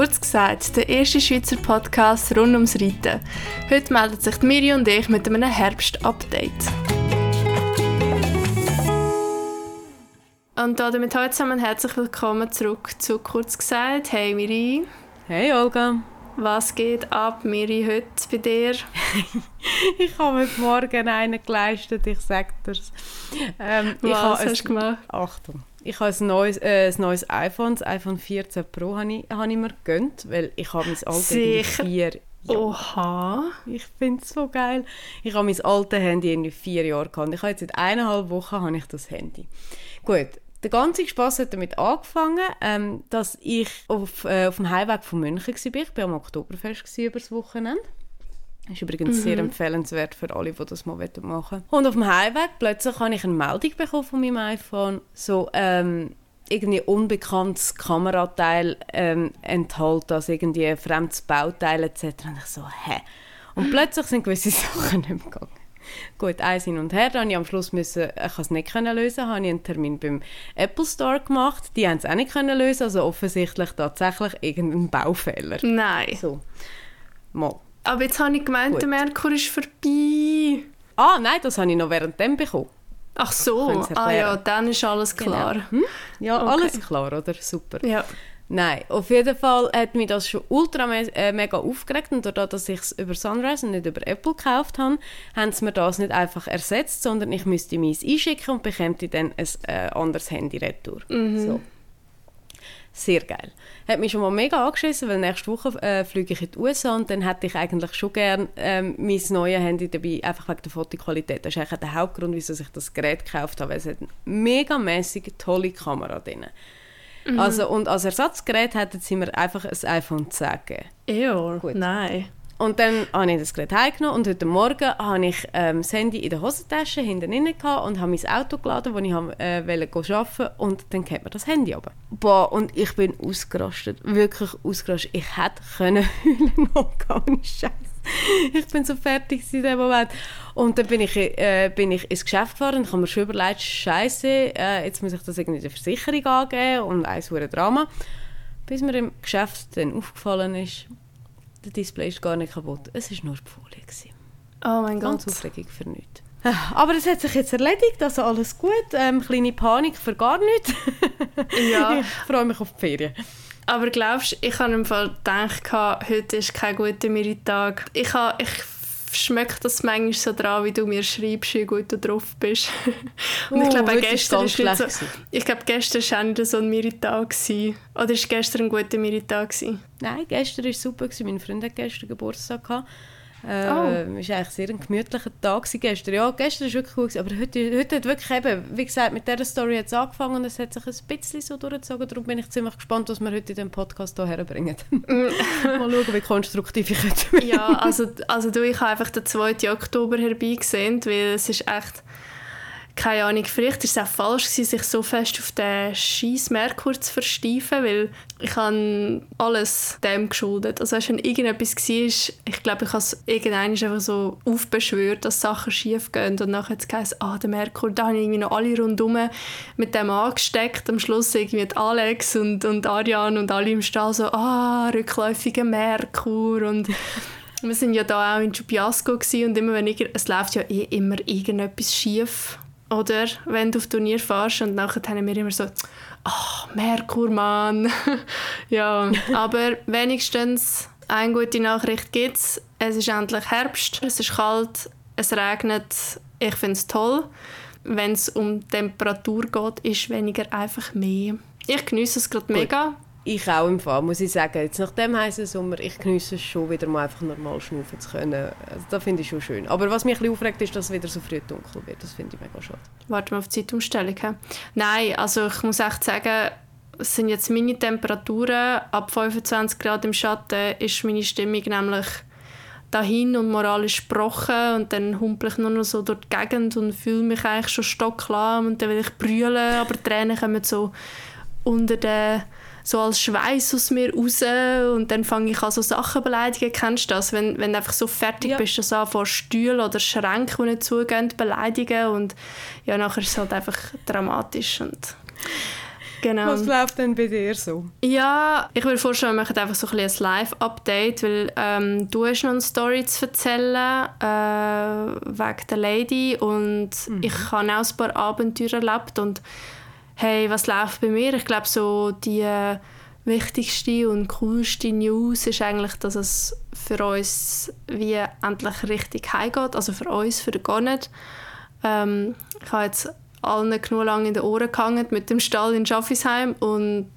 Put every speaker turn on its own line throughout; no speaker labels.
Kurz gesagt, der erste Schweizer Podcast rund ums Reiten. Heute meldet sich Miri und ich mit einem Herbst-Update. Und damit heute zusammen herzlich willkommen zurück zu Kurz gesagt. Hey Miri.
Hey Olga.
Was geht ab, Miri, heute bei dir?
ich habe heute Morgen einen geleistet, ich sage dir's.
Ähm, Was hast du gemacht?
Achtung. Ich habe ein neues, äh, ein neues iPhone, das iPhone 14 Pro habe ich, habe ich mir gegönnt, weil ich habe mein altes Handy vier
ja. Oha.
Ich finde es so geil. Ich habe mein altes Handy in vier Jahren gehabt. Ich habe jetzt seit eineinhalb Wochen habe ich das Handy. Gut, der ganze Spaß hat damit angefangen, ähm, dass ich auf, äh, auf dem Heimweg von München war. Ich war am Oktoberfest über das Wochenende. Das ist übrigens mhm. sehr empfehlenswert für alle, die das mal machen wollen. Und auf dem Heimweg plötzlich habe ich eine Meldung bekommen von meinem iPhone, so ähm, irgendwie unbekanntes Kamerateil ähm, enthält, also irgendwie ein fremdes Bauteil etc. Und ich so, hä? Und plötzlich sind gewisse Sachen nicht mehr gegangen. Gut, eins hin und her. Dann ich am Schluss müssen, ich es nicht können lösen, habe ich einen Termin beim Apple Store gemacht. Die haben es auch nicht können lösen, also offensichtlich tatsächlich irgendein Baufehler.
Nein.
So, mal.
Aber jetzt habe ich gemeint, Gut. der Merkur ist vorbei.
Ah, nein, das habe ich noch währenddem bekommen.
Ach so, ah ja, dann ist alles genau. klar. Genau.
Hm? Ja, okay. alles klar, oder? Super.
Ja.
Nein, auf jeden Fall hat mich das schon ultra me äh, mega aufgeregt und dadurch, dass ich es über Sunrise und nicht über Apple gekauft habe, haben sie mir das nicht einfach ersetzt, sondern ich müsste meins einschicken und bekäme dann ein äh, anderes Handy retour.
Mhm. So.
Sehr geil. Hat mich schon mal mega angeschissen, weil nächste Woche äh, fliege ich in die USA und dann hätte ich eigentlich schon gerne ähm, mein neues Handy dabei, einfach wegen der Fotoqualität. Das ist eigentlich der Hauptgrund, wieso ich das Gerät gekauft habe, weil es hat eine megamäßig tolle Kamera drin. Mhm. Also, und als Ersatzgerät hätten sie mir einfach ein iPhone 10 gegeben.
Ew, Nein.
Und dann habe ich das Gerät heimgenommen und heute Morgen habe ich ähm, das Handy in der Hosentasche hinten drin und habe mein Auto geladen, wo ich äh, wollte und dann geht mir das Handy runter. Boah, und ich bin ausgerastet, wirklich ausgerastet. Ich hätte können heulen, gar nicht scheiße. Ich bin so fertig in dem Moment. Und dann bin ich, äh, bin ich ins Geschäft gefahren und habe mir schon überlegt, scheiße, äh, jetzt muss ich das irgendwie der Versicherung angeben und ein Drama. Bis mir im Geschäft dann aufgefallen ist, der Display ist gar nicht kaputt. Es war nur die Folie. Gewesen.
Oh mein Gott.
Ganz Aufregung für nichts. Aber es hat sich jetzt erledigt, also alles gut. Ähm, kleine Panik für gar nichts.
ja.
Ich freue mich auf die Ferien.
Aber glaubst du, ich habe im Fall gedacht, heute ist kein guter Meritag. Ich, habe, ich schmecke das manchmal so dran, wie du mir schreibst, wie gut du drauf bist. Und ich oh, glaube, gestern ist so, ich glaube, gestern war nicht so ein Meritag. Oder war gestern ein guter Meritag?
Nein, gestern war super. Mein Freund hat gestern Geburtstag. Gehabt. Äh, oh. Es war eigentlich sehr ein gemütlicher Tag gestern. Ja, gestern war wirklich cool, aber heute, heute hat wirklich eben, wie gesagt, mit dieser Story jetzt angefangen und es hat sich ein bisschen so durchgezogen. Darum bin ich ziemlich gespannt, was wir heute in diesem Podcast hier herbringen. Mal schauen, wie konstruktiv ich heute
bin. Ja, also, also du, ich habe einfach den 2. Oktober herbeigesehen, weil es ist echt keine Ahnung, vielleicht ist es auch falsch gewesen, sich so fest auf den scheiß Merkur zu versteifen, weil ich habe alles dem geschuldet. Also wenn irgendetwas war, ich glaube, ich habe es irgendwann einfach so aufbeschwört, dass Sachen schief gehen und nachher hat es geheißen, ah, der Merkur, da habe ich irgendwie noch alle rundherum mit dem angesteckt. Am Schluss irgendwie Alex und, und Ariane und alle im Stall so, ah, rückläufiger Merkur und wir sind ja da auch in Chupiasco und immer wenn ich, es läuft ja eh immer irgendetwas schief oder wenn du auf Turnier fährst und nachher haben wir immer so «Ach, oh, Merkur, Mann!» Ja, aber wenigstens eine gute Nachricht gibt es. Es ist endlich Herbst, es ist kalt, es regnet. Ich finde es toll. Wenn es um Temperatur geht, ist weniger einfach mehr. Ich genieße es gerade mega.
Ich auch im Fall, muss ich sagen. Jetzt nach dem heißen Sommer, ich genieße es schon wieder mal einfach normal schnaufen zu können. Also, das finde ich schon schön. Aber was mich ein aufregt, ist, dass es wieder so früh dunkel wird. Das finde ich mega schade.
Warten wir auf die Zeitumstellung. He? Nein, also ich muss echt sagen, es sind jetzt meine Temperaturen. Ab 25 Grad im Schatten ist meine Stimmung nämlich dahin und moralisch gebrochen und dann humpel ich nur noch so durch die Gegend und fühle mich eigentlich schon stocklahm und dann will ich brüllen, aber die Tränen kommen so unter den so als Schweiß aus mir raus und dann fange ich an so Sachen beleidigen. Kennst du das? Wenn, wenn du einfach so fertig ja. bist, dass du vor Stühlen oder Schränken, die nicht zugehen, beleidigen und ja, nachher ist es halt einfach dramatisch und Genau.
Was läuft denn bei dir so?
Ja, ich würde vorstellen, wir machen einfach so ein, ein Live-Update, weil ähm, du hast noch eine Story zu erzählen äh, wegen der Lady und mhm. ich habe auch ein paar Abenteuer erlebt und hey, was läuft bei mir? Ich glaube, so die äh, wichtigste und coolste News ist eigentlich, dass es für uns wie endlich richtig heimgeht, also für uns, für den Gonnet. Ähm, ich habe jetzt allen genug lange in den Ohren gehangen mit dem Stall in Schaffisheim und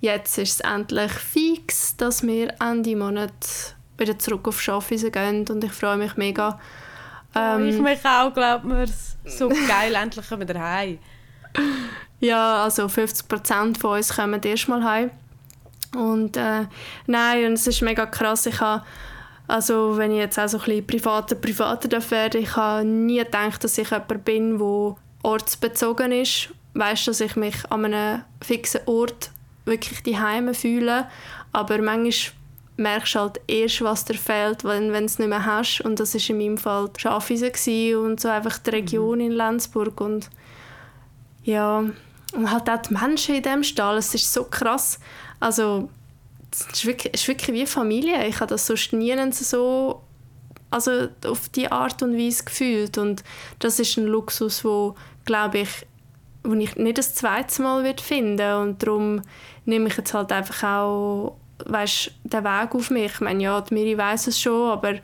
jetzt ist es endlich fix, dass wir Ende Monat wieder zurück auf Schaffisen gehen und ich freue mich mega.
Ähm, ich mich auch, glaubt mir. So geil, endlich kommen wir heim.
Ja, also 50 Prozent von uns kommen erstmal heim. Und äh, nein, und es ist mega krass. Ich habe also wenn ich jetzt auch so ein bisschen privater, privater werde, ich habe nie gedacht, dass ich jemand bin, der ortsbezogen ist. Weißt, dass ich mich an einem fixen Ort wirklich die Heime fühle, aber manchmal merkst du halt erst, was dir fehlt, wenn, wenn du es nicht mehr hast. Und das war in meinem Fall Schaffhausen und so einfach die Region in Lenzburg. Und ja, und halt auch die Menschen in diesem Stall, es ist so krass. Also, es ist wirklich, ist wirklich wie Familie. Ich habe das sonst nie so also auf die Art und Weise gefühlt. Und das ist ein Luxus, wo glaube ich, wo ich nicht das zweite Mal wird finden und darum nehme ich jetzt halt einfach auch weißt, den Weg auf mich. Ich meine, ja, die Miri weiß es schon, aber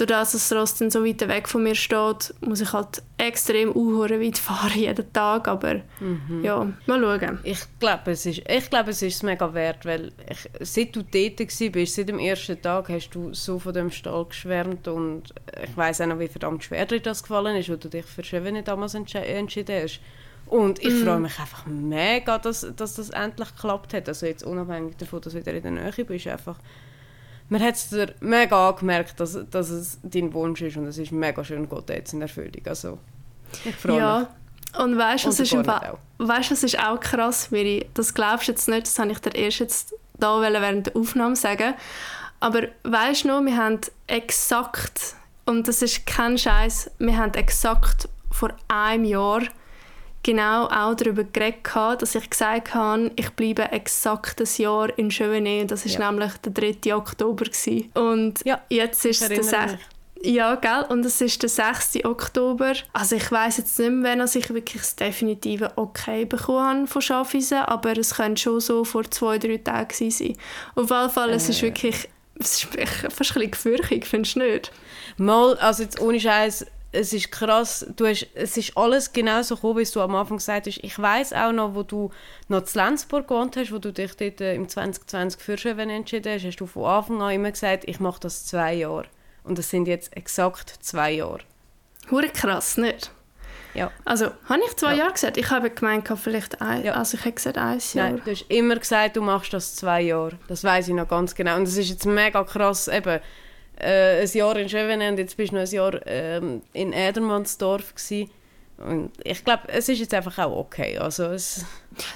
dadurch, dass das Ross dann so weit weg von mir steht, muss ich halt extrem unhören weit fahren jeden Tag, aber mhm. ja, mal schauen.
Ich glaube, es ist, ich glaube, es ist mega wert, weil ich, seit du dort bist, seit dem ersten Tag, hast du so von dem Stall geschwärmt und ich weiß auch noch, wie verdammt schwer dir das gefallen ist, wo du dich für Schöne damals entschieden hast. Und ich mm. freue mich einfach mega, dass, dass das endlich geklappt hat. Also jetzt unabhängig davon, dass du wieder in der Nähe bist, einfach man hat es dir mega angemerkt, dass, dass es dein Wunsch ist und es ist mega schön, Gott jetzt in Erfüllung. Also, ich freue
ja. mich. Und weißt du, was, ist weißt, was ist auch krass, Miri? Das glaubst du jetzt nicht, das habe ich dir erst jetzt da während der Aufnahme sagen. Aber weißt du noch, wir haben exakt, und das ist kein Scheiß, wir haben exakt vor einem Jahr genau auch darüber geredet, dass ich gesagt habe, ich bleibe exakt ein Jahr in Chevenet. Das war ja. nämlich der 3. Oktober. Gewesen. Und ja, jetzt ist es der 6. Ja, gell? Und es ist der 6. Oktober. Also ich weiß jetzt nicht mehr, wann ich wirklich das definitive Okay bekommen habe von Schaffhausen, aber es könnte schon so vor zwei, drei Tagen sein. Auf jeden Fall, es ist äh. wirklich es ist fast ein bisschen gefürchtig, findest du nicht?
Mal, also jetzt ohne Scheiß es ist krass, du hast, es ist alles genau so gekommen, wie du am Anfang gesagt hast. Ich weiß auch noch, wo du noch zu Lenzburg gewohnt hast, wo du dich dort äh, im 2020 für Schöwen entschieden hast, hast du von Anfang an immer gesagt, ich mache das zwei Jahre. Und das sind jetzt exakt zwei Jahre.
Hure krass, nicht?
Ja.
Also, habe ich zwei ja. Jahre gesagt? Ich habe gemeint, vielleicht ein, ja. also ich habe gesagt ein Jahr.
Nein, du hast immer gesagt, du machst das zwei Jahre. Das weiß ich noch ganz genau. Und das ist jetzt mega krass, eben, äh, ein Jahr in Schöven und jetzt bist du noch ein Jahr ähm, in Edermannsdorf gewesen. Und ich glaube, es ist jetzt einfach auch okay. Also es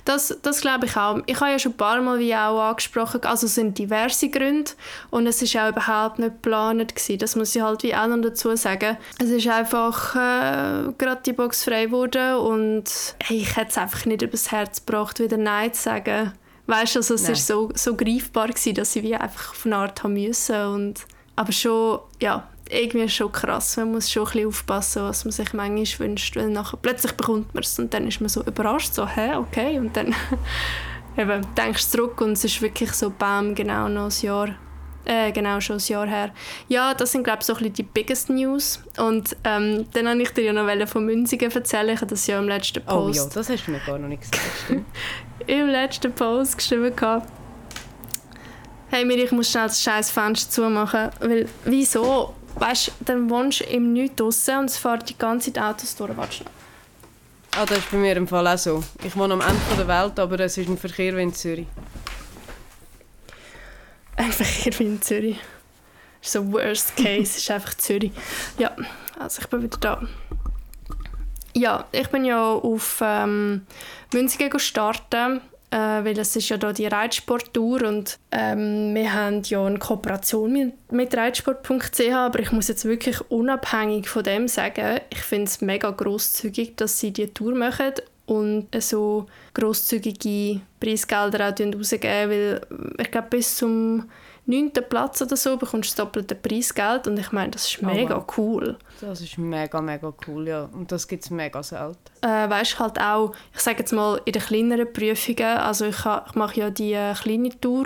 das, das glaube ich auch. Ich habe ja schon ein paar Mal wie auch angesprochen, also es sind diverse Gründe und es ist auch überhaupt nicht geplant gewesen. Das muss ich halt wie auch noch dazu sagen. Es ist einfach äh, gerade die Box frei geworden und hey, ich hätte es einfach nicht übers Herz gebracht, wieder Nein zu sagen. Weißt du, also es Nein. ist so, so greifbar gewesen, dass ich wie einfach auf eine Art haben müssen und aber schon, ja, irgendwie schon krass. Man muss schon ein bisschen aufpassen, was man sich manchmal wünscht, weil nachher plötzlich bekommt man es und dann ist man so überrascht, so, hä, okay, und dann eben, denkst du zurück und es ist wirklich so, bam, genau noch ein Jahr, äh, genau schon ein Jahr her. Ja, das sind, glaube ich, so ein bisschen die biggest News und ähm, dann wollte ich dir ja noch von Münzigen erzählen, ich habe das ja im letzten Post...
Oh ja, das hast du mir gar noch nicht gesagt,
Im letzten Post geschrieben gehabt, hey Miri, ich muss schnell das scheiß Fenster zumachen, weil wieso? Weißt du, dann wohnst du im Nichts draussen und es fahren die ganze Zeit Autos durch. Warte schnell.
Ah, das ist bei mir im Fall auch so. Ich wohne am Ende der Welt, aber es ist ein Verkehr wie in Zürich.
Ein Verkehr wie in Zürich. Das ist so worst case, ist einfach Zürich. Ja, also ich bin wieder da. Ja, ich bin ja auf ähm, Münzigen gestartet äh, weil es ist ja da die Reitsporttour und ähm, wir haben ja eine Kooperation mit, mit reitsport.ch, aber ich muss jetzt wirklich unabhängig von dem sagen, ich finde es mega großzügig, dass sie die Tour machen und so grosszügige Preisgelder auch rausgeben, weil ich glaube, bis zum neunten Platz oder so bekommst du das doppelte Preisgeld und ich meine, das ist mega oh, cool.
Das ist mega, mega cool, ja. Und das gibt es mega selten.
Äh, weißt halt auch, ich sage jetzt mal, in den kleineren Prüfungen, also ich, ich mache ja die äh, kleine Tour,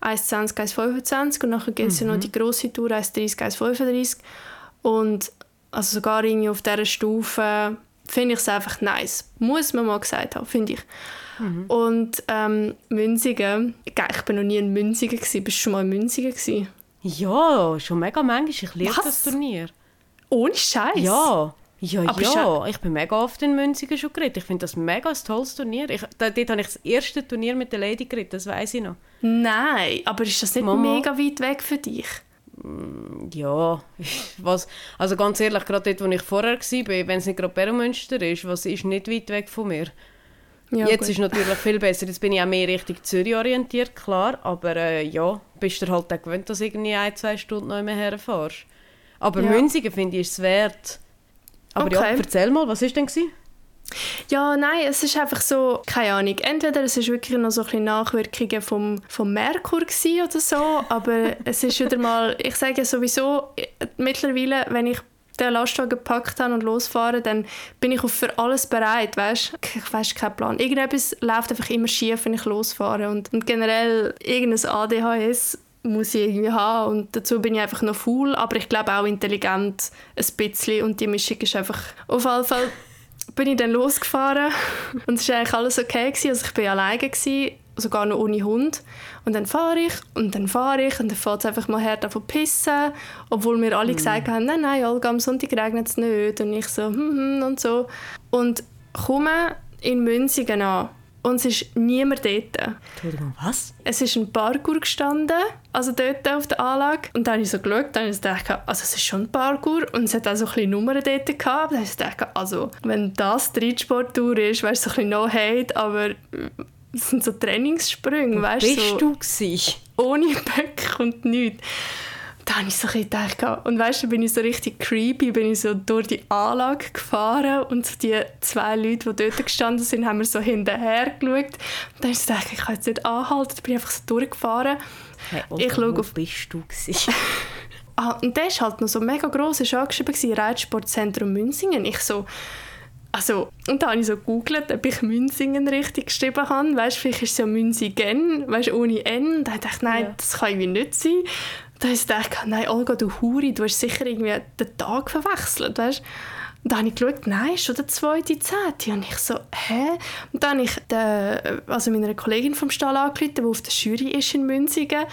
1,20, 1,25 und nachher gibt es mhm. ja noch mhm. die grosse Tour, 1,30, 1,35 und also sogar irgendwie auf dieser Stufe finde ich es einfach nice. Muss man mal gesagt haben, finde ich. Mhm. Und ähm, Münzigen, ich bin noch nie in Münzigen gewesen. Bist du schon mal in Münzigen gewesen?
Ja, schon mega manchmal. Ich liebe das Turnier.
Ohne Scheiß.
Ja. Ja, aber ja, ich bin mega oft in Münzigen schon geritten. Ich finde das mega ein tolles Turnier. Ich, da, dort habe ich das erste Turnier mit der Lady geritten, das weiß ich noch.
Nein, aber ist das nicht Mama? mega weit weg für dich?
Mm, ja, was, also ganz ehrlich, gerade dort, wo ich vorher war, wenn es nicht gerade Beromünster ist, was ist nicht weit weg von mir. Ja, Jetzt gut. ist natürlich viel besser. Jetzt bin ich auch mehr Richtung Zürich orientiert, klar. Aber äh, ja, bist du halt auch gewöhnt, dass du irgendwie ein, zwei Stunden noch mehr herfährst. Aber ja. Münzigen finde ich es wert. Aber okay. ja, erzähl mal, was war denn? Gewesen?
Ja, nein, es ist einfach so, keine Ahnung, entweder es ist wirklich noch so ein bisschen Nachwirkungen vom, vom Merkur oder so, aber es ist wieder mal, ich sage sowieso, mittlerweile, wenn ich den Lastwagen gepackt habe und losfahren, dann bin ich für alles bereit, weißt? Ich weiß keinen Plan. Irgendetwas läuft einfach immer schief, wenn ich losfahre und, und generell irgendein ADHS muss ich irgendwie haben und dazu bin ich einfach noch faul, aber ich glaube auch intelligent ein bisschen und die Mischung ist einfach auf jeden Fall bin ich dann losgefahren und es war eigentlich alles okay. Gewesen. Also ich war alleine, gewesen, sogar noch ohne Hund. Und dann fahre ich und dann fahre ich und dann fährt es einfach mal her davon pissen, obwohl mir alle mm. gesagt haben, nein, nein, Olga, am Sonntag regnet es nicht. Und ich so, hm, hm, und so. Und komme in Münzigen an und es ist niemand dort.
Entschuldigung, was?
Es ist ein Parkour gestanden, also dort auf der Anlage. Und dann habe ich so geschaut, dann habe ich gedacht, also es ist schon ein Parkour und es hat auch so ein bisschen Nummern dort gehabt. Dann habe ich gedacht, also wenn das die Reitsporttour ist, weißt du, so ein bisschen No-Hate, aber es sind so Trainingssprünge, weißt
du. Bist so, du gewesen?
Ohne Böcke und nichts da habe ich so gedacht, und weißt du, bin ich so richtig creepy, bin ich so durch die Anlage gefahren und die zwei Leute, die dort gestanden sind, haben mir so hinterher geschaut. Und dann habe ich gedacht, ich kann jetzt nicht anhalten, dann bin ich einfach so durchgefahren.
Hey, ich schaue auf... bist du
ah, und der war halt noch so mega gross, ist angeschrieben, Reitsportzentrum Münzingen. Ich so, also, und dann habe ich so gegoogelt, ob ich Münzingen richtig geschrieben habe. Weißt vielleicht ist es ja Münzigen, weißt ohne N. Da dachte ich, nein, ja. das kann irgendwie nicht sein. Da habe ich gedacht, nein, Olga, du Huri, du hast sicher irgendwie den Tag verwechselt, weißt und dann habe ich geschaut, nein, schon der zweite Zehnte. Und ich so, hä? Und dann habe ich den, also meiner Kollegin vom Stall angerufen, die auf der Jury ist in Münzigen.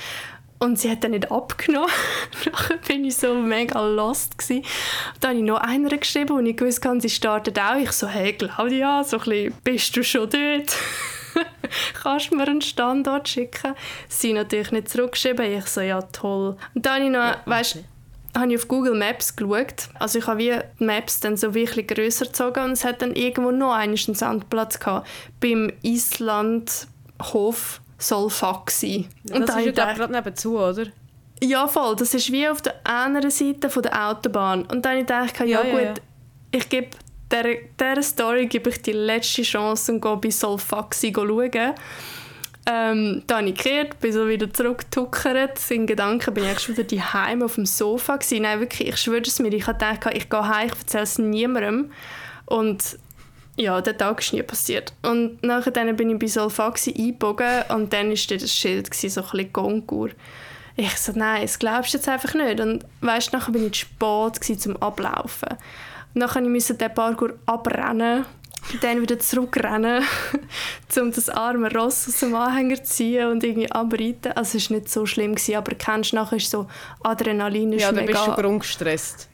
Und sie hat dann nicht abgenommen. Nachher bin ich so mega lost. Gewesen. Dann habe ich noch einer geschrieben und ich wusste, sie startet auch. Ich so, hey Claudia, so ein bisschen, bist du schon dort? kannst du mir einen Standort schicken? Sie natürlich nicht zurückgeschrieben. Ich so, ja toll. Und dann habe ich noch, ja, weißt, habe ich auf Google Maps geschaut. Also ich habe wie die Maps dann so wirklich grösser gezogen und es hat dann irgendwo noch einen Sandplatz gehabt. Beim Islandhof soll Fuck sein.
Ja, und das ist ja gerade nebenzu, oder?
Ja, voll. Das ist wie auf der anderen Seite von der Autobahn. Und dann habe ich gedacht, ja, ja gut, ja. ich gebe dieser, dieser Story gebe ich die letzte Chance und gehe bei Solfaxi schauen. Ähm, dann habe ich gekehrt, bin so wieder zurückgetuckert. In Gedanken bin ich schon wieder daheim auf dem Sofa gewesen. Nein, wirklich, ich schwöre es mir, ich habe gedacht, ich gehe heim, ich erzähle es niemandem. Und ja, der Tag ist nie passiert. Und nachher dann bin ich bei Solfaxi eingebogen und dann war das Schild, gewesen, so ein bisschen Gongur. Ich so, nein, das glaubst du jetzt einfach nicht. Und weißt, nachher bin ich zu spät zum Ablaufen. Dann musste ich den Parkour abrennen, dann wieder zurückrennen, um das arme Ross aus dem Anhänger zu ziehen und irgendwie abreiten. Also es war nicht so schlimm, gewesen, aber kennst du, nachher ist so Adrenalin ist
Ja,
dann
bist du grundgestresst.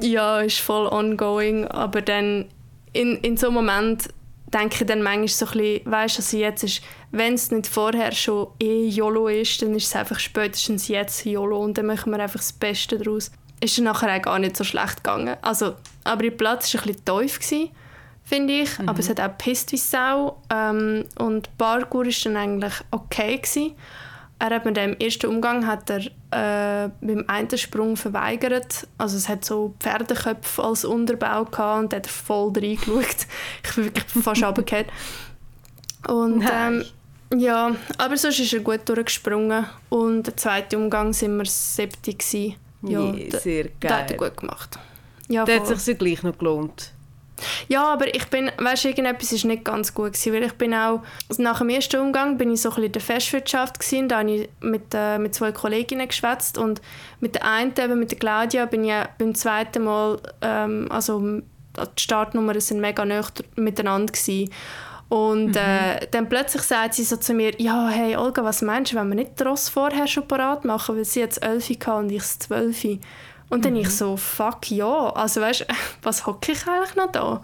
Ja, ist voll ongoing, aber dann in, in so einem Moment denke ich dann manchmal so ein bisschen, weißt du, also jetzt ist, wenn es nicht vorher schon eh YOLO ist, dann ist es einfach spätestens jetzt YOLO und dann machen wir einfach das Beste daraus ist es nachher auch gar nicht so schlecht gegangen. Also, aber der Platz war ein bisschen tief, finde ich. Mhm. Aber es hat auch gepisst wie Sau. Ähm, und Parkour war dann eigentlich okay. Gewesen. Er hat mit dem ersten Umgang hat er äh, beim einen Sprung verweigert. Also es hat so Pferdeköpfe als Unterbau gehabt und hat er voll reingeschaut. ich bin wirklich fast runtergefallen. Und ähm, ja, aber sonst ist er gut durchgesprungen. Und der zweite Umgang sind wir siebte gewesen. Ja,
Nee, sehr
Das hat er
geil.
gut gemacht. Ja,
Da hat sich ja gleich noch gelohnt.
Ja, aber ich bin, weißt du, irgendetwas ist nicht ganz gut gewesen, weil ich bin auch, also nach dem ersten Umgang bin ich so ein bisschen in der Festwirtschaft gewesen, da habe ich mit, äh, mit zwei Kolleginnen geschwätzt und mit der einen, eben mit der Claudia, bin ich ja beim zweiten Mal, ähm, also die Startnummern sind mega nah miteinander gewesen. Und äh, dann plötzlich sagt sie so zu mir, ja, hey Olga, was meinst du, wenn wir nicht die Ross vorher schon parat machen, weil sie jetzt 11 hatte und ich das 12. Und dann ich so, fuck ja, also weißt du, was hocke ich eigentlich noch da?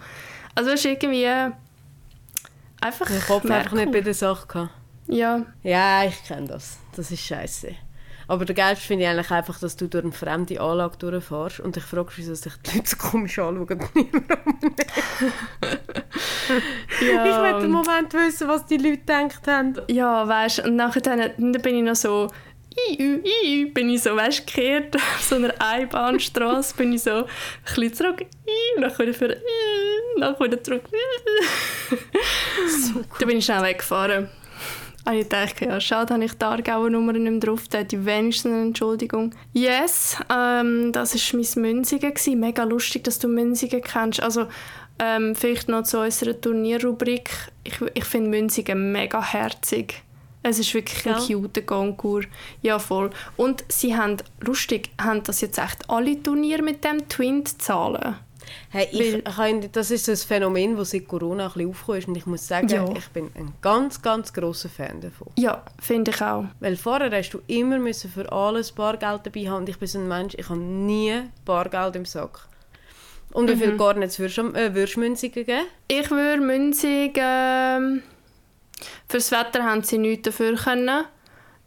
Also weißt du, irgendwie äh, einfach
Den Kopf einfach nicht bei der Sache gehabt.
Ja,
Ja, ich kenne das. Das ist scheiße. Aber der Geilste finde ich eigentlich einfach, dass du durch eine fremde Anlage durchfährst und dich fragst, wieso sich die Leute so komisch anschauen.
ja.
Ich möchte im Moment wissen, was die Leute gedacht haben.
Ja, weißt du, und nachher dann, dann bin ich noch so, iu, iu, bin ich so, weißt du, gekehrt auf so einer Einbahnstraße, bin ich so ein bisschen zurück, iu, nachher wieder für, nachher wieder zurück. iu. Dann bin ich schnell weggefahren. Und ich dachte, ja, schade, habe ich die Aargauer Nummer nicht mehr drauf, da hätte ich wenigstens eine Entschuldigung. Yes, ähm, das war mein Münzigen. gewesen. Mega lustig, dass du Münzigen kennst. Also, ähm, vielleicht noch zu unserer Turnierrubrik. Ich, ich finde Münzigen mega herzig. Es ist wirklich ein
Ja.
cuter Concours. Ja, voll. Und sie haben, lustig, haben das jetzt echt alle Turniere mit dem Twin-Zahlen.
Hey, ich,
Weil-
das ist so ein Phänomen, das seit Corona ein bisschen aufgekommen ist. Und ich muss sagen,
Ja.
ich bin ein ganz, ganz grosser Fan davon.
Ja, finde ich auch.
Weil vorher hast du immer müssen für alles Bargeld dabei haben. Und ich bin so ein Mensch, ich habe nie Bargeld im Sack. Und wie
Mhm.
viel gar nicht würdest du äh, würdest Münzungen geben?
Ich würde Münzig. Ähm, fürs Wetter haben sie nichts dafür können.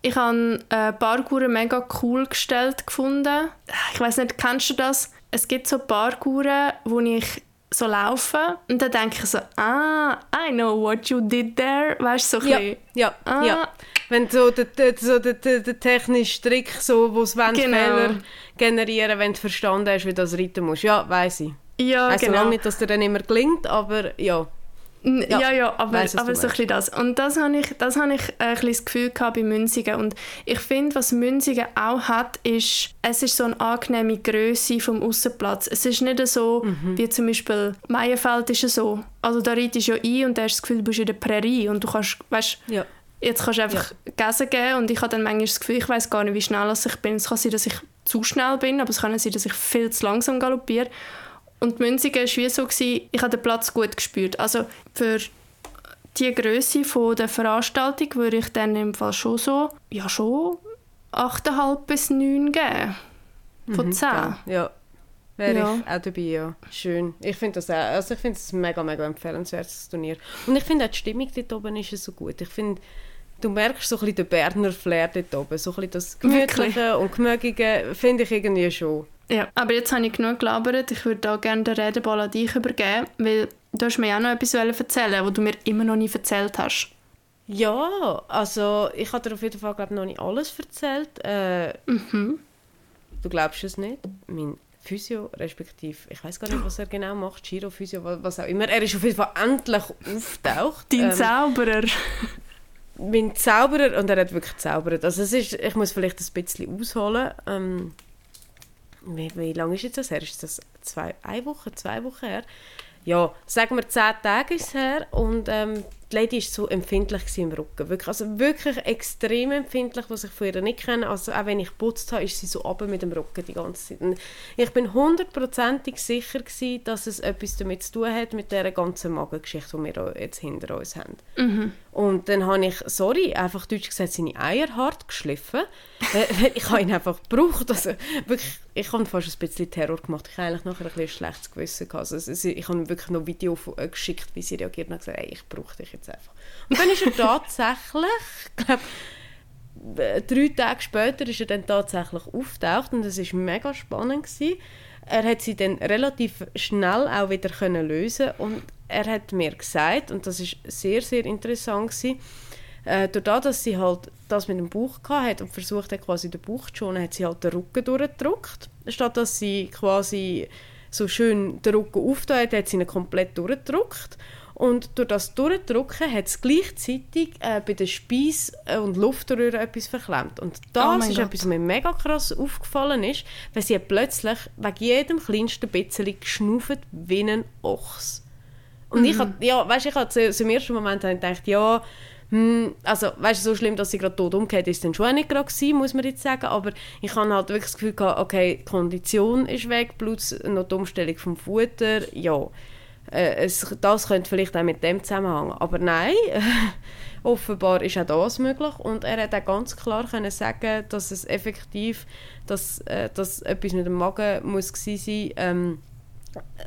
Ich habe äh, Parkouren mega cool gestellt gefunden. Ich weiß nicht, kennst du das? Es gibt so Parkouren, wo ich so laufe und dann denke ich so, ah, I know what you did there. Weißt du, so ein
Ja,
bisschen-
ja,
Ah.
ja. Wenn so der, so der, der, der technische Trick, so, wo es
Genau.
Fehler generieren, wenn du verstanden hast, wie du das reiten musst. Ja, weiss ich.
Ja,
Weiss
genau.
lange nicht, dass dir dann immer gelingt, aber ja. Ja,
Ja, ja, aber,
weiss,
aber so ein das. Und das habe ich, das habe ich ein das Gefühl gehabt bei Münzigen. Und ich finde, was Münzigen auch hat, ist, es ist so eine angenehme Größe vom Aussenplatz. Es ist nicht so,
Mhm.
wie zum Beispiel Meienfeld ist so. Also da reitest du ja ein und da hast das Gefühl, du bist in der Prärie und du kannst, weißt,
ja.
jetzt kannst du einfach Gäse geben und ich habe dann manchmal das Gefühl, ich weiß gar nicht, wie schnell ich bin. Es kann sein, dass ich zu schnell bin, aber es kann sein, dass ich viel zu langsam galoppiere. Und die Münzigen war wie so, gewesen, ich habe den Platz gut gespürt. Also für die Größe von der Veranstaltung würde ich dann im Fall schon so, ja schon 8,5 bis 9 geben. Von 10.
Ja, ja. Wäre
Ja.
ich auch dabei, ja. Schön. Ich finde das auch, also ich finde es ein mega, mega empfehlenswertes Turnier. Und ich finde auch die Stimmung dort oben ist so gut. Ich finde, du merkst so ein bisschen den Berner Flair dort oben. So ein bisschen das Gemütliche und Gemögige finde ich irgendwie schon.
Ja, aber jetzt habe ich genug gelabert. Ich würde auch gerne den Redeball an dich übergeben, weil du hast mir ja noch etwas erzählen was du mir immer noch nie erzählt hast.
Ja, also ich habe dir auf jeden Fall glaub, noch nicht alles erzählt. Äh,
Mhm.
Du glaubst es nicht. Mein Physio, respektive, ich weiß gar nicht, was er genau macht, Giro, Physio, wa- was auch immer. Er ist auf jeden Fall endlich auftaucht.
Dein
Ähm,
Zauberer.
mein Zauberer, und er hat wirklich gezaubert. Also es ist, ich muss vielleicht ein bisschen ausholen. Ähm, wie, wie lange ist jetzt das her? Ist das zwei, eine Woche, zwei Wochen her? Ja, sagen wir zehn Tage ist es her und ähm, die Lady war so empfindlich im Rücken. Wirklich, also wirklich extrem empfindlich, was ich von ihr nicht kenne. Also auch wenn ich geputzt habe, ist sie so runter mit dem Rücken die ganze Zeit. Und ich bin hundertprozentig sicher gewesen, dass es etwas damit zu tun hat mit der ganzen Magengeschichte, die wir jetzt hinter uns haben. Und dann habe ich, sorry, einfach deutsch gesagt, seine Eier hart geschliffen. Ich habe ihn einfach gebraucht. Also, wirklich, ich habe fast ein bisschen Terror gemacht. Ich habe eigentlich nachher ein bisschen schlechtes Gewissen gehabt. Also, ich habe wirklich noch ein Video äh, geschickt, wie sie reagiert und gesagt, ey, ich brauche dich jetzt einfach. Und dann ist er tatsächlich, ich glaube, drei Tage später ist er dann tatsächlich auftaucht und es war mega spannend. Gewesen. Er hat sie dann relativ schnell auch wieder können lösen und er hat mir gesagt, und das ist sehr, sehr interessant gewesen, äh, dadurch, dass sie halt das mit dem Bauch hat und versucht hat, quasi den Bauch zu schonen, hat sie halt den Rücken durchgedrückt. Statt dass sie quasi so schön den Rücken aufgetan hat, hat sie ihn komplett durchgedrückt. Und durch das Durchdrücken hat es gleichzeitig äh, bei der Speis- und Luftröhre etwas verklemmt. Und das
Oh
ist
Gott.
etwas, was mir mega krass aufgefallen ist, weil sie plötzlich wegen jedem kleinsten bisschen geschnauft wie ein Ochs. Und ich hatte, ja, weißt, ich hatte im ersten Moment habe ich gedacht, ja, hm, also, weißt du, so schlimm, dass sie gerade tot umgekehrt ist, dann schon nicht gerade gewesen, muss man jetzt sagen, aber ich habe halt wirklich das Gefühl gehabt, okay, die Kondition ist weg, plus noch die Umstellung vom Futter, ja, äh, es, das könnte vielleicht auch mit dem zusammenhängen, aber nein, offenbar ist auch das möglich und er hat auch ganz klar können sagen, dass es effektiv, dass, äh, dass etwas mit dem Magen muss gewesen sein, ähm,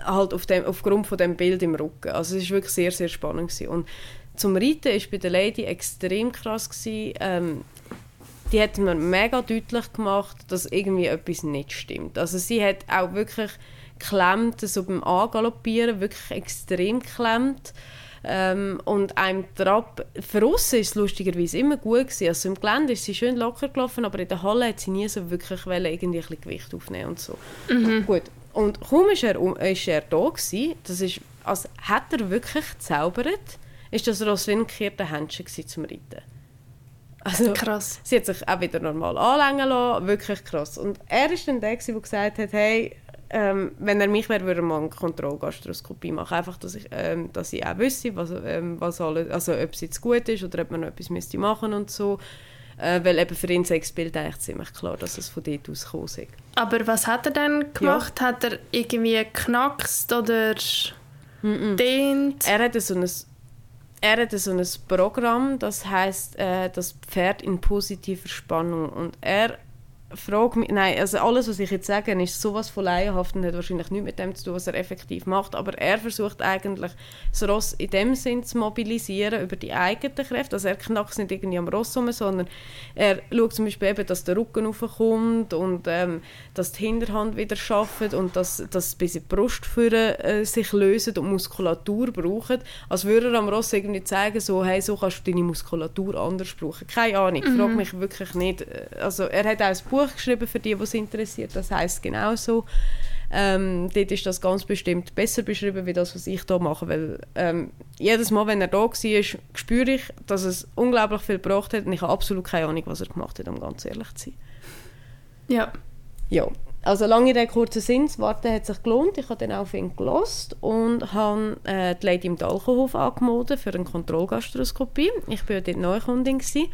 halt auf dem, aufgrund von dem Bild im Rücken. Also es war wirklich sehr, sehr spannend. Gewesen. Und zum Reiten war bei der Lady extrem krass. Gewesen. Ähm, die hat mir mega deutlich gemacht, dass irgendwie etwas nicht stimmt. Also sie hat auch wirklich geklemmt, so beim Angaloppieren, wirklich extrem geklemmt. Ähm, und einem Trab, für uns war es lustigerweise immer gut. Gewesen. Also im Gelände ist sie schön locker gelaufen, aber in der Halle hat sie nie so wirklich irgendwie ein Gewicht aufnehmen und so. Gut. Und kaum ist er, ist er da gewesen, das ist, als hätte er wirklich gezaubert, ist das gekehrter Händchen zum Reiten. Also,
Krass.
Sie hat sich auch wieder normal anlängen lassen, wirklich krass. Und er ist dann der, der gesagt hat, hey, ähm, wenn er mich wäre, würde er mal eine Kontrollgastroskopie machen. Einfach, dass ich, ähm, dass ich auch wüsste, was, ähm, was alles, also ob es jetzt gut ist oder ob man noch etwas müsste machen und so. Äh, weil eben für ihn das Bild eigentlich ziemlich klar, dass es von dort aus gekommen.
Aber was hat er dann gemacht? Hat er irgendwie geknackst oder dehnt?
Er hatte so ein, er hatte so ein Programm, das heißt äh, das Pferd in positiver Spannung. Und er fragt mich, nein, also alles, was ich jetzt sage, ist sowas von laienhaft und hat wahrscheinlich nichts mit dem zu tun, was er effektiv macht. Aber er versucht eigentlich, das Ross in dem Sinn zu mobilisieren über die eigenen Kräfte. Also er knackt nicht irgendwie am Ross rum, sondern er schaut zum Beispiel eben, dass der Rücken raufkommt und ähm, dass die Hinterhand wieder schafft und dass, dass bis in die Brustführer äh, sich lösen und Muskulatur brauchen. Als würde er am Ross irgendwie zeigen, so, hey, so kannst du deine Muskulatur anders brauchen. Keine Ahnung, ich frage mich wirklich nicht. Äh, Also er hat auch ein Buch geschrieben für die, die es interessiert, das heißt genau so. Ähm, dort ist das ganz bestimmt besser beschrieben, wie das, was ich hier mache, weil ähm, jedes Mal, wenn er da war, spüre ich, dass es unglaublich viel gebracht hat und ich habe absolut keine Ahnung, was er gemacht hat, um ganz ehrlich zu sein.
Ja.
Ja, also lange Rede, kurzer Sinn, das Warten hat sich gelohnt. Ich habe dann auf ihn gelost und habe äh, die Lady im Dalchenhof angemeldet für eine Kontrollgastroskopie. Ich war dort Neukundin gewesen.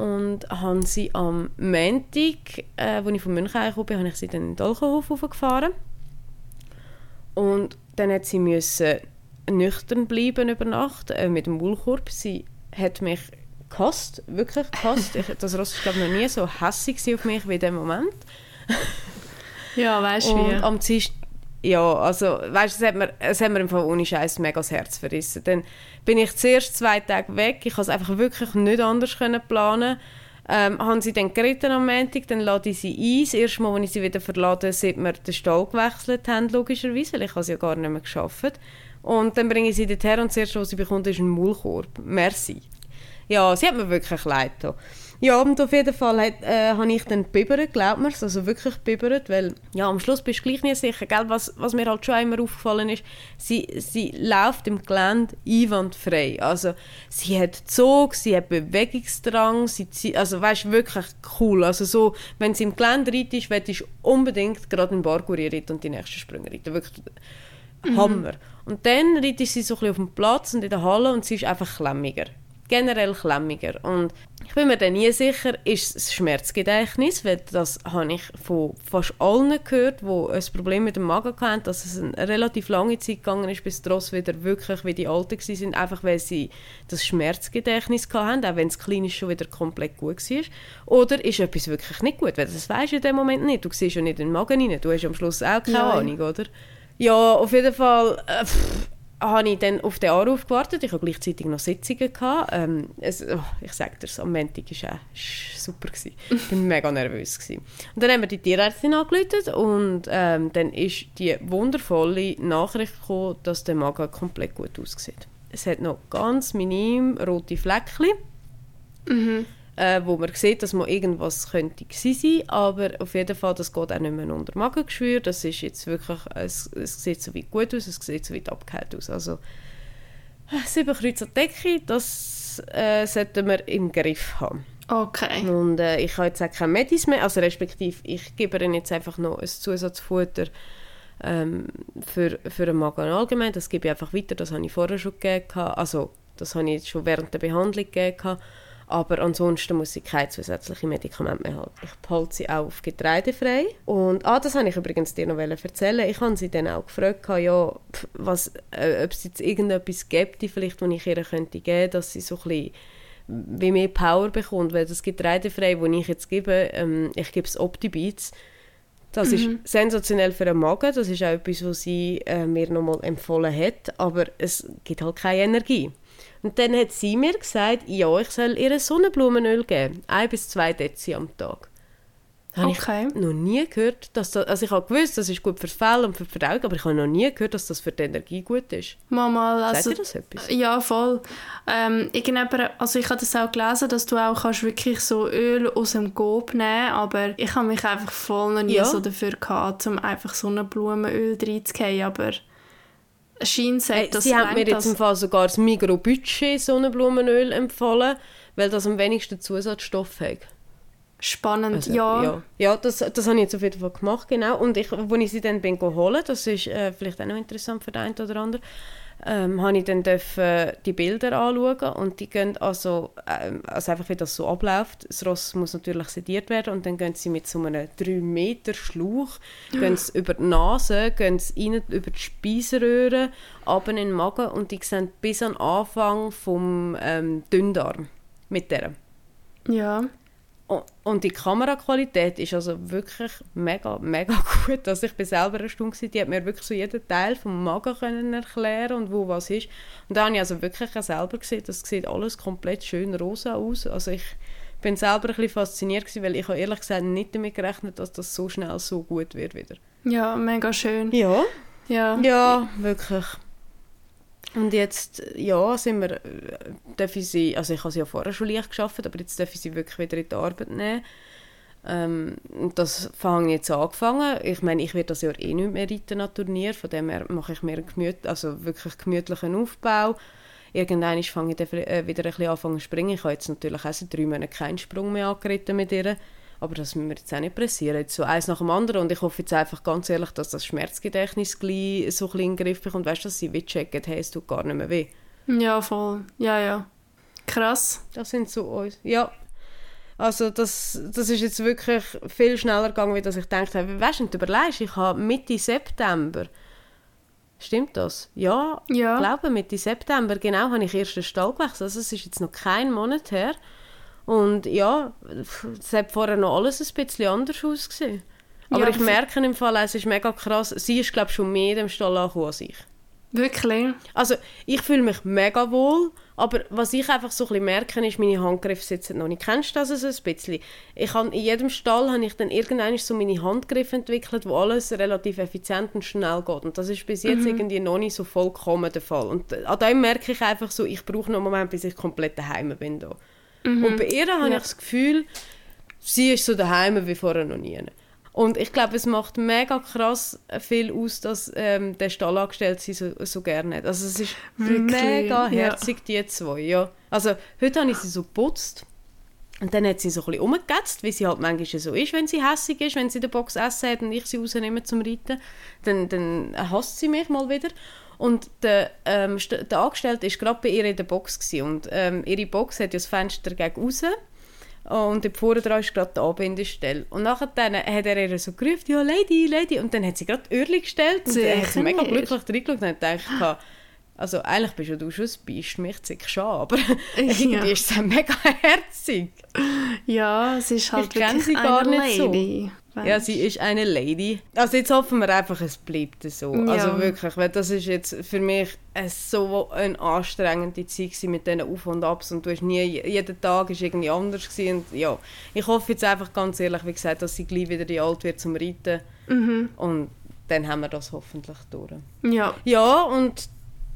Und habe sie am Montag, äh, als ich von München hergekommen bin, habe ich sie dann in den Dalchenhof hochgefahren. Und dann hat sie müssen nüchtern bleiben über Nacht äh, mit dem Maulkorb. Sie hat mich gehasst, wirklich gehasst. ich, das Ross war glaube noch nie so hässig gewesen auf mich wie in dem Moment.
Ja, weißt du wie?
am Dienstag, ja, also, weißt du, es hat mir, es hat mir im Fall ohne Scheiß mega das Herz verrissen. Dann bin ich zuerst zwei Tage weg, ich konnte es einfach wirklich nicht anders können planen. Ähm, haben sie dann geritten am Montag, dann lade ich sie ein. Das erste Mal, als ich sie wieder verlade, seit wir den Stall gewechselt haben, logischerweise, weil ich habe sie ja gar nicht mehr geschafft. Und dann bringe ich sie dorthin und das erste, was sie bekommt, ist ein Maulkorb. Merci. Ja, sie hat mir wirklich leid getan. Ja, und auf jeden Fall hat, äh, habe ich dann bibbert, glaubt mir's, also wirklich bibbert, weil ja, am Schluss bist du gleich nicht sicher, gell? Was, was mir halt schon immer aufgefallen ist, sie, sie läuft im Gelände einwandfrei, also sie hat Zug, sie hat Bewegungsdrang, sie, zie- also weißt wirklich cool, also so, wenn sie im Gelände reitet, willst du unbedingt gerade Parkour reiten und die nächsten Sprünge reiten, wirklich Hammer. Und dann reitet sie so ein bisschen auf dem Platz und in der Halle und sie ist einfach klemmiger. Generell klemmiger. Und ich bin mir dann nie sicher, ist es Schmerzgedächtnis, weil das habe ich von fast allen gehört, die ein Problem mit dem Magen hatten, dass es eine relativ lange Zeit gegangen ist, bis die Ross wieder wirklich wie die Alten waren, einfach weil sie das Schmerzgedächtnis hatten, auch wenn es klinisch schon wieder komplett gut war. Oder ist etwas wirklich nicht gut, weil das weisst du in dem Moment nicht. Du siehst ja nicht in den Magen rein, du hast am Schluss auch keine
Nein.
Ahnung, oder? Ja, auf jeden Fall äh, habe ich dann auf den Anruf gewartet. Ich hatte gleichzeitig noch Sitzungen. Gehabt. Ähm, es, oh, ich sage dir, am Montag war auch ist super. Gewesen. Ich war mega nervös. Gewesen. Und dann haben wir die Tierärztin angerufen und ähm, dann ist die wundervolle Nachricht gekommen, dass der Magen komplett gut aussieht. Es hat noch ganz minim rote Fleckchen.
Mhm.
Äh, wo man sieht, dass man irgendwas könnte sein, aber auf jeden Fall, das geht auch nicht mehr unter Magengeschwür. Das ist jetzt wirklich, es, es sieht so weit gut aus, es sieht so weit abgeheilt aus. Also äh, sieben Kreuze an die Decke, das äh, sollten wir im Griff haben.
Okay.
Und äh, ich habe jetzt auch keine Medis mehr, also respektive ich gebe ihnen jetzt einfach noch ein Zusatzfutter ähm, für, für den Magen allgemein. Das gebe ich einfach weiter, das habe ich vorher schon gegeben. Also das habe ich jetzt schon während der Behandlung gegeben. Aber ansonsten muss ich keine zusätzlichen Medikamente mehr haben. Ich behalte sie auch auf getreidefrei. Und ah, das wollte ich übrigens dir noch erzählen. Ich habe sie dann auch gefragt, ja, was, äh, ob es jetzt irgendetwas gibt, vielleicht, was ich ihr könnte geben, dass sie so ein bisschen wie mehr Power bekommt, weil das Getreidefrei, das ich jetzt gebe, ähm, ich gebe es Optibeats, das mhm. ist sensationell für den Magen, das ist auch etwas, was sie äh, mir nochmal empfohlen hat, aber es gibt halt keine Energie. Und dann hat sie mir gesagt, ja, ich soll ihr Sonnenblumenöl geben, ein bis zwei Dezi am Tag. Habe
Okay.
ich noch nie gehört, dass das, also ich habe gewusst, das ist gut für Fell und für die Verdauung, aber ich habe noch nie gehört, dass das für die Energie gut ist.
Mal, also,
Sagt das etwas?
Ja, voll. Ähm, also ich habe das auch gelesen, dass du auch kannst wirklich so Öl aus dem Gob nehmen aber ich habe mich einfach voll noch nie
Ja.
so dafür gehabt, um einfach so ein Blumenöl reinzugehen, aber scheint sagt,
Hey,
das
sie haben mir jetzt im Fall sogar das Migro-Budget Sonnenblumenöl empfohlen, weil das am wenigsten Zusatzstoff hat.
Spannend,
Also,
ja.
ja, ja das, das habe ich jetzt auf jeden Fall gemacht, genau. Und ich, als ich sie dann bin holen, das ist äh, vielleicht auch noch interessant für den einen oder anderen, ähm, habe ich dann dürfen die Bilder anschauen und die gehen also, ähm, also einfach wie das so abläuft. Das Ross muss natürlich sediert werden und dann gehen sie mit so einem 3 Meter Schlauch gehen sie über die Nase, gehen sie rein über die Speiseröhre, runter in den Magen und die sehen bis an den Anfang vom ähm, Dünndarm mit der.
Ja.
Und die Kameraqualität ist also wirklich mega, mega gut. Also ich bin selber eine Stunde, gewesen, die hat mir wirklich so jeden Teil vom Magen können erklären und wo was ist. Und da habe ich also wirklich auch selber gesehen, das sieht alles komplett schön rosa aus. Also ich bin selber ein bisschen fasziniert gewesen, weil ich habe ehrlich gesagt nicht damit gerechnet, dass das so schnell so gut wird wieder.
Ja, mega schön.
Ja,
Ja.
ja, wirklich. Und jetzt, ja, sind wir, darf ich sie, also ich habe sie ja vorher schon leicht geschafft, aber jetzt darf ich sie wirklich wieder in die Arbeit nehmen. Ähm, das fange ich jetzt angefangen. Ich meine, ich werde das Jahr eh nicht mehr reiten an Turnier, von dem her mache ich mir einen gemüt also wirklich gemütlichen Aufbau. Irgendwann fange ich äh, wieder ein bisschen anfangen zu springen. Ich habe jetzt natürlich auch seit drei Monaten keinen Sprung mehr angeritten mit ihr. Aber das müssen wir jetzt auch nicht pressieren. Jetzt so eins nach dem anderen. Und ich hoffe jetzt einfach ganz ehrlich, dass das Schmerzgedächtnis gleich so ein bisschen in den Griff bekommt. Weißt du, dass sie wie checken, hey, es tut gar nicht mehr weh.
Ja, voll. Ja, ja. Krass.
Das sind so uns. Ja. Also das, das ist jetzt wirklich viel schneller gegangen, als ich gedacht habe. Weißt du, du überlegst, ich habe Mitte September, stimmt das? Ja,
Ja.
ich glaube Mitte September, genau, habe ich erst den Stall gewechselt. Also es ist jetzt noch kein Monat her. Und ja, es hat vorher noch alles ein bisschen anders ausgesehen. Aber
Ja,
ich merke im Fall, es ist mega krass. Sie ist, glaube ich, schon mehr in dem Stall angekommen als ich.
Wirklich?
Also, ich fühle mich mega wohl, aber was ich einfach so ein bisschen merke, ist, meine Handgriffe sitzen noch nicht. Kennst du das so ein bisschen? Ich habe, in jedem Stall habe ich dann irgendwann so meine Handgriffe entwickelt, wo alles relativ effizient und schnell geht. Und das ist bis jetzt irgendwie noch nicht so vollkommen der Fall. Und an dem merke ich einfach so, ich brauche noch einen Moment, bis ich komplett daheim bin. Da. Und bei ihr habe
Ja.
ich das Gefühl, sie ist so daheim wie vorher noch nie. Und ich glaube, es macht mega krass viel aus, dass ähm, der Stallangestellte sie so, so gerne hat. Also es ist
Wirklich,
mega
ja.
herzig, die zwei. Ja. Also heute habe ich sie so geputzt und dann hat sie so ein bisschen umgegätzt, wie sie halt manchmal so ist, wenn sie hässig ist, wenn sie in der Box Essen hat und ich sie rausnehme zum Reiten. Dann, dann hasst sie mich mal wieder. Und der, ähm, der Angestellte war gerade bei ihr in der Box. Gewesen. Und ähm, ihre Box hat ja das Fenster gegen raus. Und dort vorne dran ist gerade die Anbindestelle. Und nachher dann hat er ihr so gerufen, ja, Lady, Lady. Und dann hat sie gerade die Öhrchen gestellt. Und dann hat sie
Sicher
mega glücklich reingeschaut und hat gedacht, also eigentlich bist ja du schon ein Biest, mich zick schon, aber
Ja.
irgendwie ist sie mega herzig.
Ja, es ist halt
Ich
wirklich
sie gar
eine
nicht so.
Lady.
Ja, sie ist eine Lady. Also jetzt hoffen wir einfach, es bleibt so.
Ja.
Also wirklich, weil das ist jetzt für mich eine, so eine anstrengende Zeit gewesen mit diesen Auf und Abs und du hast nie, jeden Tag ist irgendwie anders gewesen. Und ja, ich hoffe jetzt einfach ganz ehrlich, wie gesagt, dass sie gleich wieder die alt wird zum Reiten
Mhm.
und dann haben wir das hoffentlich durch.
Ja.
Ja, und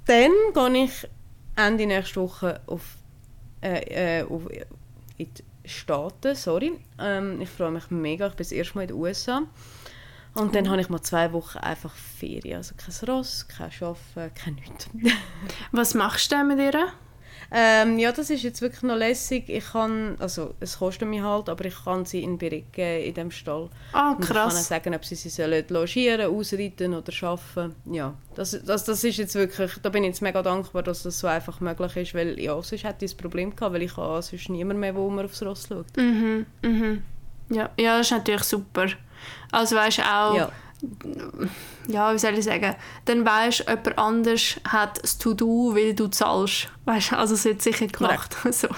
dann gehe ich Ende nächste Woche auf, äh, äh, auf in die Staaten, sorry. Ähm, ich freue mich mega, ich bin das erste Mal in den USA. Und dann habe ich mal zwei Wochen einfach Ferien. Also kein Ross, kein Arbeiten, kein nichts.
Was machst du denn mit ihr?
Ähm, ja, das ist jetzt wirklich noch lässig. Ich kann, also es kostet mich halt, aber ich kann sie in Bericht geben in dem Stall.
Ah,
Und ich kann
krass.
sagen, ob sie sie sollen logieren, ausreiten oder arbeiten. Ja, das, das, das ist jetzt wirklich, da bin ich jetzt mega dankbar, dass das so einfach möglich ist, weil ja, sonst hätte ich ein Problem gehabt, weil ich habe sonst niemand mehr, wo mir aufs Ross schaut.
Mhm, mhm. Ja, ja, das ist natürlich super. Also weißt du auch,
Ja,
ja, wie soll ich sagen, dann weißt du, jemand anders hat das To-Do, weil du zahlst. Weißt du, also es wird sicher gemacht. so.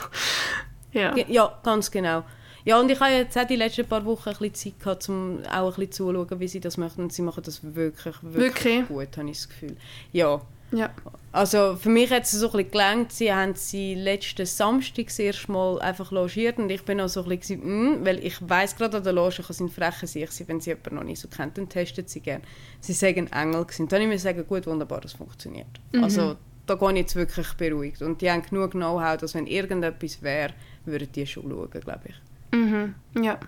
Ja.
Ja, ganz genau. Ja, und ich habe jetzt auch die letzten paar Wochen ein bisschen Zeit gehabt, um auch ein bisschen zuzuschauen, wie sie das machen. Und sie machen das wirklich, wirklich,
Wirklich?
gut, habe ich das Gefühl. Ja,
ja.
Also für mich hat es so ein bisschen gelangt, sie haben sie letzten Samstag das erste Mal einfach logiert und ich bin auch so ein bisschen, mm, weil ich weiß gerade an der Loge, ich sind freche sich, sie, wenn sie jemanden noch nicht so kennt, dann testet sie gerne. Sie sagen Engel gewesen. Dann ich mir sagen, gut, wunderbar, das funktioniert. Also da gehe ich jetzt wirklich beruhigt und die haben genug Know-how, dass wenn irgendetwas wäre, würden die schon schauen, glaube ich.
Mhm. Ja.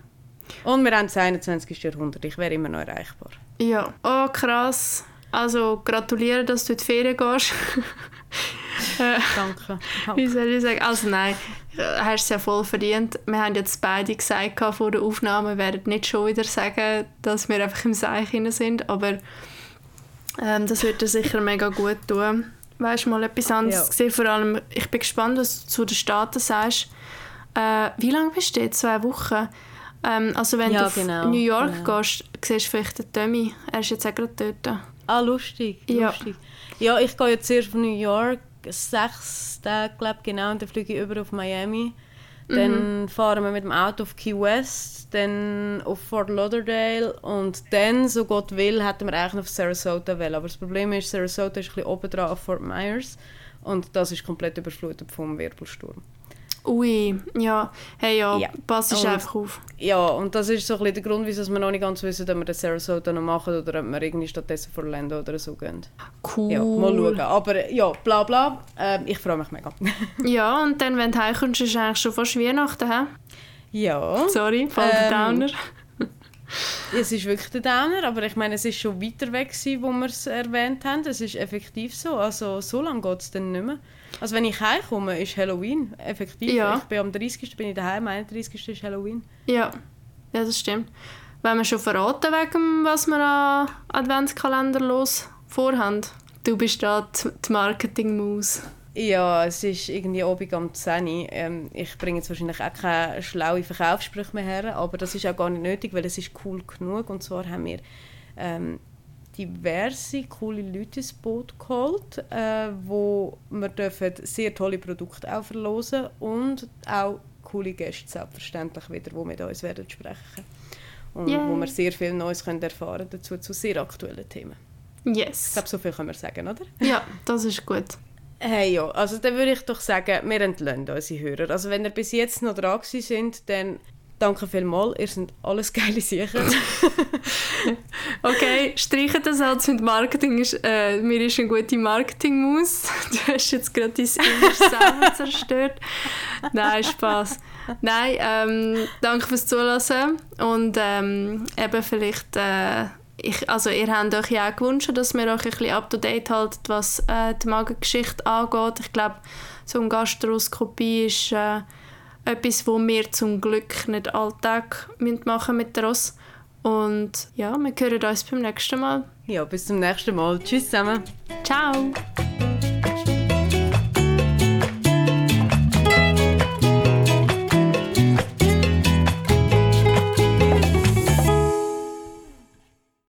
Und wir haben das 21. Jahrhundert, ich wäre immer noch erreichbar.
Ja. Oh, krass. Also gratuliere, dass du in die Ferien gehst. äh,
Danke.
wie soll ich sagen? Also nein, äh, hast es ja voll verdient. Wir haben jetzt beide gesagt vor der Aufnahme, wir werden nicht schon wieder sagen, dass wir einfach im Seich sind, aber ähm, das wird dir sicher mega gut tun. Weißt du, mal etwas anderes
Ja.
gesehen. Vor allem, ich bin gespannt, was du zu den Staaten sagst. Äh, wie lange bist du jetzt? Zwei Wochen? Ähm, also wenn
Ja,
du
genau,
New York
genau.
gehst, siehst du vielleicht den Tommy. Er ist jetzt auch gerade dort.
Ah, lustig.
Ja.
lustig. Ja, ich gehe jetzt zuerst von New York, sechs Tage, glaube genau, und dann fliege ich über auf Miami. Dann fahren wir mit dem Auto auf Key West, dann auf Fort Lauderdale und dann, so Gott will, hätten wir eigentlich auf Sarasota wollen. Aber das Problem ist, Sarasota ist ein bisschen oben dran auf Fort Myers und das ist komplett überflutet vom Wirbelsturm.
Ui, ja. Hey, ja,
Ja.
pass
Und-
einfach auf.
Ja, und das ist so ein bisschen der Grund, wieso wir noch nicht ganz wissen, ob wir den Sarasota noch machen oder ob wir irgendwie stattdessen vor Orlando oder so gehen.
Cool.
Ja, mal schauen. Aber ja, bla bla. Ähm, ich freue mich mega.
Ja, und dann, wenn du heimkommst, ist eigentlich schon fast Weihnachten, hä?
ja,
Sorry, voll der
Ähm,
Downer.
es ist wirklich der Downer, aber ich meine, es ist schon weiter weg, gewesen, wo wir es erwähnt haben. Es ist effektiv so. Also so lange geht es dann nicht mehr. Also wenn ich heimkomme, ist Halloween. Effektiv.
Ja.
Ich bin am 30. bin ich daheim, am 31. ist Halloween.
Ja. ja, das stimmt. Wenn wir schon verraten, wegen was wir an Adventskalender los vorhaben. Du bist da die Marketing-Maus.
Ja, es ist irgendwie Abend am 10 Uhr. Ähm, ich bringe jetzt wahrscheinlich auch keine schlauen Verkaufssprüche mehr her, aber das ist auch gar nicht nötig, weil es ist cool genug. Und zwar haben wir ähm, diverse coole Leute ins Boot geholt, äh, wo wir dürfen sehr tolle Produkte auch verlosen und auch coole Gäste selbstverständlich wieder, die mit uns werden sprechen und
Yay.
wo wir sehr viel Neues können erfahren dazu zu sehr aktuellen Themen. Ich
Yes.
glaube, so viel können wir sagen, oder?
Ja, das ist gut.
Hey ja, also dann würde ich doch sagen, wir entlöhnen unsere Hörer. Also wenn ihr bis jetzt noch dran sind, dann danke vielmals, ihr seid alles geile Sicher.
Okay, streichen das als mit Marketing. Ist, äh, mir ist eine gute Marketing-Maus. Du hast jetzt gerade dein Image selber zerstört. Nein, Spaß. Nein, ähm, danke fürs Zuhören. Und ähm, eben vielleicht, äh, ich, also ihr habt euch ja auch gewünscht, dass wir euch ein bisschen up-to-date halten, was äh, die Magengeschichte angeht. Ich glaube, so eine Gastroskopie ist äh, etwas, wo wir zum Glück nicht alltag machen mit der Ross. Und ja, wir hören uns beim nächsten Mal.
ja, bis zum nächsten Mal. Tschüss zusammen.
Ciao!